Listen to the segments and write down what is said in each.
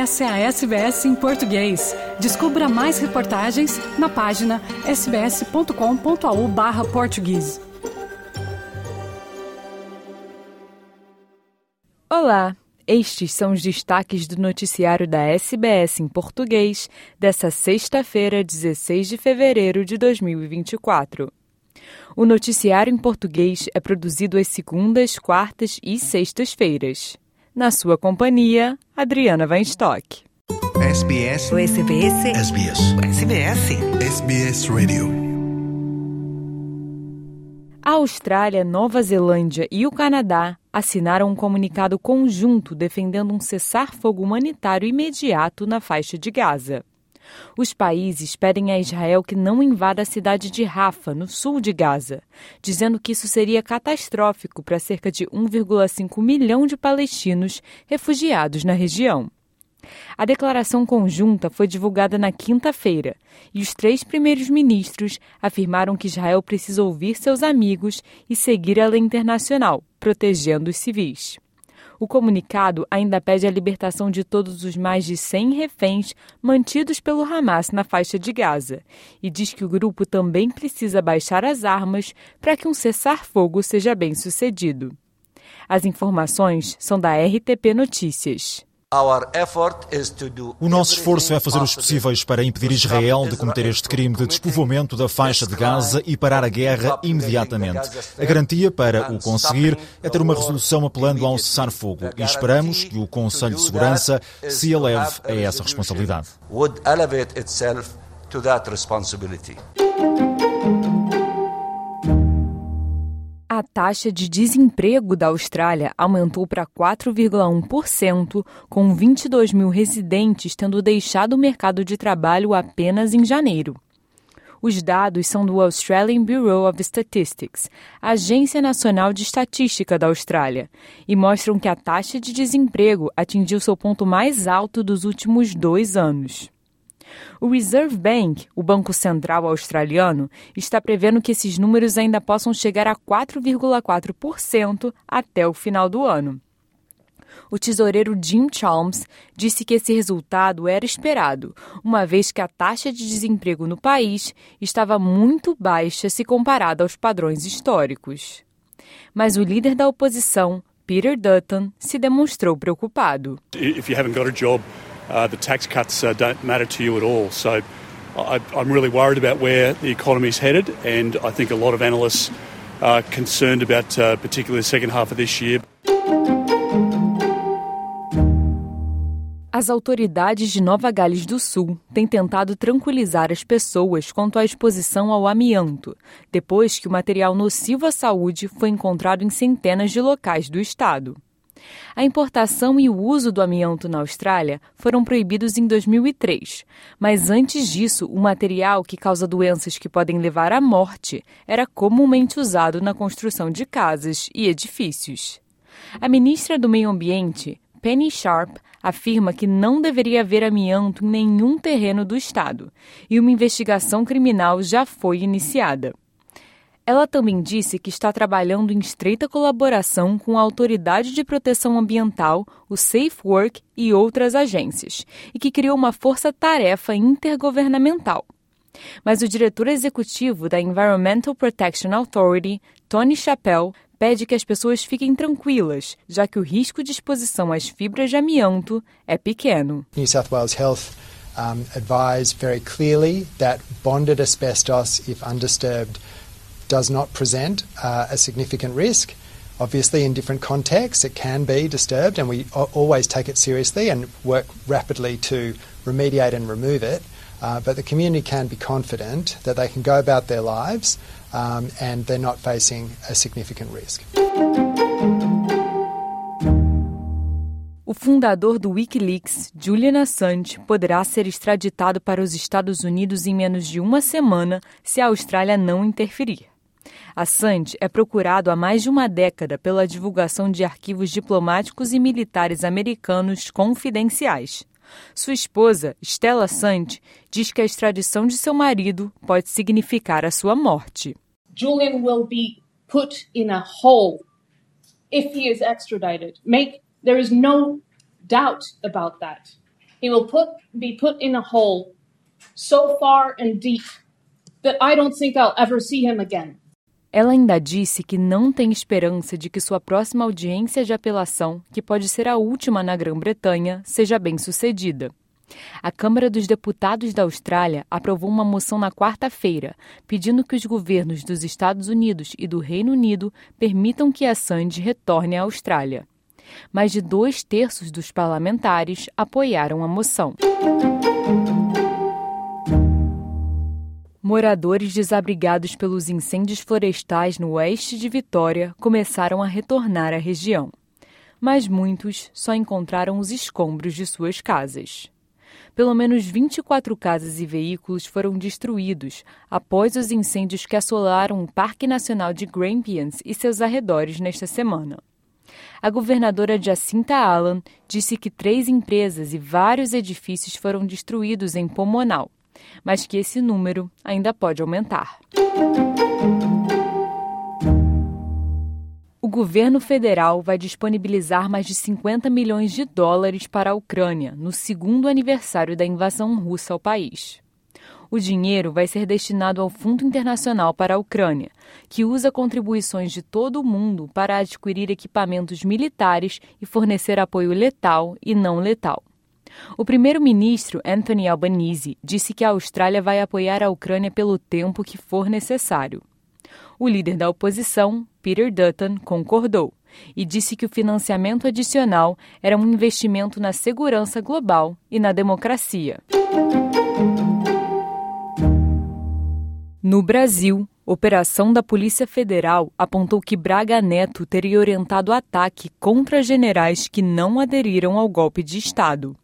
Essa é a SBS em português. Descubra mais reportagens na página sbs.com.au/português. Olá, estes são os destaques do noticiário da SBS em português dessa sexta-feira, 16 de fevereiro de 2024. O noticiário em português é produzido às segundas, quartas e sextas-feiras. Na sua companhia, Adriana Weinstock. SBS. O SBS. SBS. SBS. SBS Radio. A Austrália, Nova Zelândia e o Canadá assinaram um comunicado conjunto defendendo um cessar-fogo humanitário imediato na faixa de Gaza. Os países pedem a Israel que não invada a cidade de Rafa, no sul de Gaza, dizendo que isso seria catastrófico para cerca de 1,5 milhão de palestinos refugiados na região. A declaração conjunta foi divulgada na quinta-feira e os três primeiros ministros afirmaram que Israel precisa ouvir seus amigos e seguir a lei internacional, protegendo os civis. O comunicado ainda pede a libertação de todos os mais de 100 reféns mantidos pelo Hamas na faixa de Gaza e diz que o grupo também precisa baixar as armas para que um cessar-fogo seja bem sucedido. As informações são da RTP Notícias. O nosso esforço é fazer os possíveis para impedir Israel de cometer este crime de despovoamento da faixa de Gaza e parar a guerra imediatamente. A garantia para o conseguir é ter uma resolução apelando ao cessar-fogo e esperamos que o Conselho de Segurança se eleve a essa responsabilidade. A taxa de desemprego da Austrália aumentou para 4,1%, com 22 mil residentes tendo deixado o mercado de trabalho apenas em janeiro. Os dados são do Australian Bureau of Statistics, Agência Nacional de Estatística da Austrália, e mostram que a taxa de desemprego atingiu seu ponto mais alto dos últimos dois anos. O Reserve Bank, o Banco Central australiano, está prevendo que esses números ainda possam chegar a 4,4% até o final do ano. O tesoureiro Jim Chalmers disse que esse resultado era esperado, uma vez que a taxa de desemprego no país estava muito baixa se comparada aos padrões históricos. Mas o líder da oposição, Peter Dutton, se demonstrou preocupado. If you haven't got a job, uh, the tax cuts uh, don't matter to you at all. So I, I'm really worried about where the economy is headed, and I think a lot of analysts are concerned about uh, particularly the second half of this year. As autoridades de Nova Gales do Sul têm tentado tranquilizar as pessoas quanto à exposição ao amianto, depois que o material nocivo à saúde foi encontrado em centenas de locais do estado. A importação e o uso do amianto na Austrália foram proibidos em 2003, mas antes disso, o material que causa doenças que podem levar à morte era comumente usado na construção de casas e edifícios. A ministra do Meio Ambiente, Penny Sharp, afirma que não deveria haver amianto em nenhum terreno do estado e uma investigação criminal já foi iniciada. Ela também disse que está trabalhando em estreita colaboração com a Autoridade de Proteção Ambiental, o Safe Work e outras agências, e que criou uma força-tarefa intergovernamental. Mas o diretor executivo da Environmental Protection Authority, Tony Chappell, pede que as pessoas fiquem tranquilas, já que o risco de exposição às fibras de amianto é pequeno. New South Wales Health um, advised very clearly that bonded asbestos, if undisturbed, does not present uh, a significant risk. Obviously, in different contexts, it can be disturbed, and we always take it seriously and work rapidly to remediate and remove it. Uh, but the community can be confident that they can go about their lives um, and they're not facing a significant risk. O fundador do Wikileaks, Julian Assange, poderá ser extraditado para os Estados Unidos em menos de uma semana se a Austrália não interferir. Assange é procurado há mais de uma década pela divulgação de arquivos diplomáticos e militares americanos confidenciais. Sua esposa, Stella Assange, diz que a extradição de seu marido pode significar a sua morte. Julian will be put in a hole if he is extradited. Make there is no doubt about that. he will put, be put in a hole so far and deep that I don't think I'll ever see him again. Ela ainda disse que não tem esperança de que sua próxima audiência de apelação, que pode ser a última na Grã-Bretanha, seja bem sucedida. A Câmara dos Deputados da Austrália aprovou uma moção na quarta-feira, pedindo que os governos dos Estados Unidos e do Reino Unido permitam que a Sandy retorne à Austrália. Mais de dois terços dos parlamentares apoiaram a moção. Moradores desabrigados pelos incêndios florestais no oeste de Vitória começaram a retornar à região. Mas muitos só encontraram os escombros de suas casas. Pelo menos 24 casas e veículos foram destruídos após os incêndios que assolaram o Parque Nacional de Grampians e seus arredores nesta semana. A governadora Jacinta Allen disse que três empresas e vários edifícios foram destruídos em Pomonal mas que esse número ainda pode aumentar. O governo federal vai disponibilizar mais de 50 milhões de dólares para a Ucrânia no segundo aniversário da invasão russa ao país. O dinheiro vai ser destinado ao Fundo Internacional para a Ucrânia, que usa contribuições de todo o mundo para adquirir equipamentos militares e fornecer apoio letal e não letal. O primeiro-ministro Anthony Albanese disse que a Austrália vai apoiar a Ucrânia pelo tempo que for necessário. O líder da oposição, Peter Dutton, concordou e disse que o financiamento adicional era um investimento na segurança global e na democracia. No Brasil, operação da Polícia Federal apontou que Braga Neto teria orientado ataque contra generais que não aderiram ao golpe de Estado.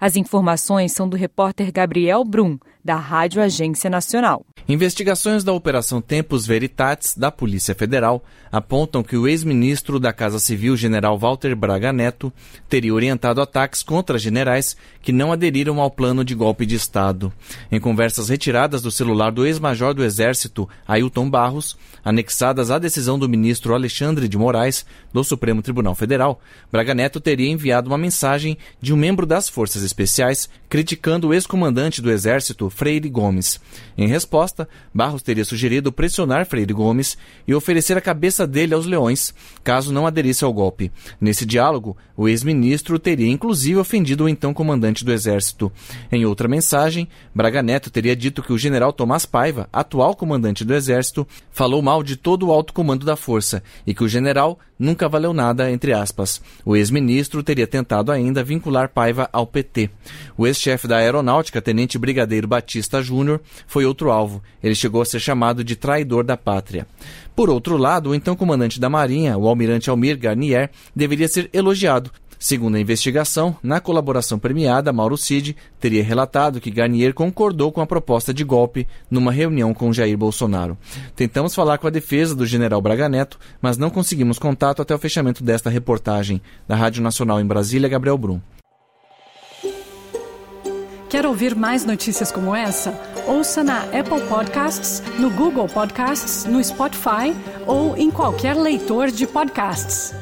As informações são do repórter Gabriel Brum, da Rádio Agência Nacional. Investigações da Operação Tempos Veritatis da Polícia Federal apontam que o ex-ministro da Casa Civil, general Walter Braga Neto, teria orientado ataques contra generais que não aderiram ao plano de golpe de Estado. Em conversas retiradas do celular do ex-major do Exército, Ailton Barros, anexadas à decisão do ministro Alexandre de Moraes, do Supremo Tribunal Federal, Braga Neto teria enviado uma mensagem de um membro das Forças Especiais criticando o ex-comandante do Exército, Freire Gomes. Em resposta, Barros teria sugerido pressionar Freire Gomes e oferecer a cabeça dele aos leões, caso não aderisse ao golpe. Nesse diálogo, o ex-ministro teria inclusive ofendido o então comandante do Exército. Em outra mensagem, Braga Neto teria dito que o general Tomás Paiva, atual comandante do Exército, falou mal de todo o alto comando da força e que o general nunca valeu nada, entre aspas. O ex-ministro teria tentado ainda vincular Paiva ao PT. O ex-chefe da Aeronáutica, Tenente Brigadeiro Batista Júnior, foi outro alvo. Ele chegou a ser chamado de traidor da pátria. Por outro lado, o então comandante da Marinha, o almirante Almir Garnier, deveria ser elogiado Segundo a investigação, na colaboração premiada, Mauro Cid teria relatado que Garnier concordou com a proposta de golpe numa reunião com Jair Bolsonaro. Tentamos falar com a defesa do general Braga Neto, mas não conseguimos contato até o fechamento desta reportagem. Da Rádio Nacional em Brasília, Gabriel Brum. Quer ouvir mais notícias como essa? Ouça na Apple Podcasts, no Google Podcasts, no Spotify ou em qualquer leitor de podcasts.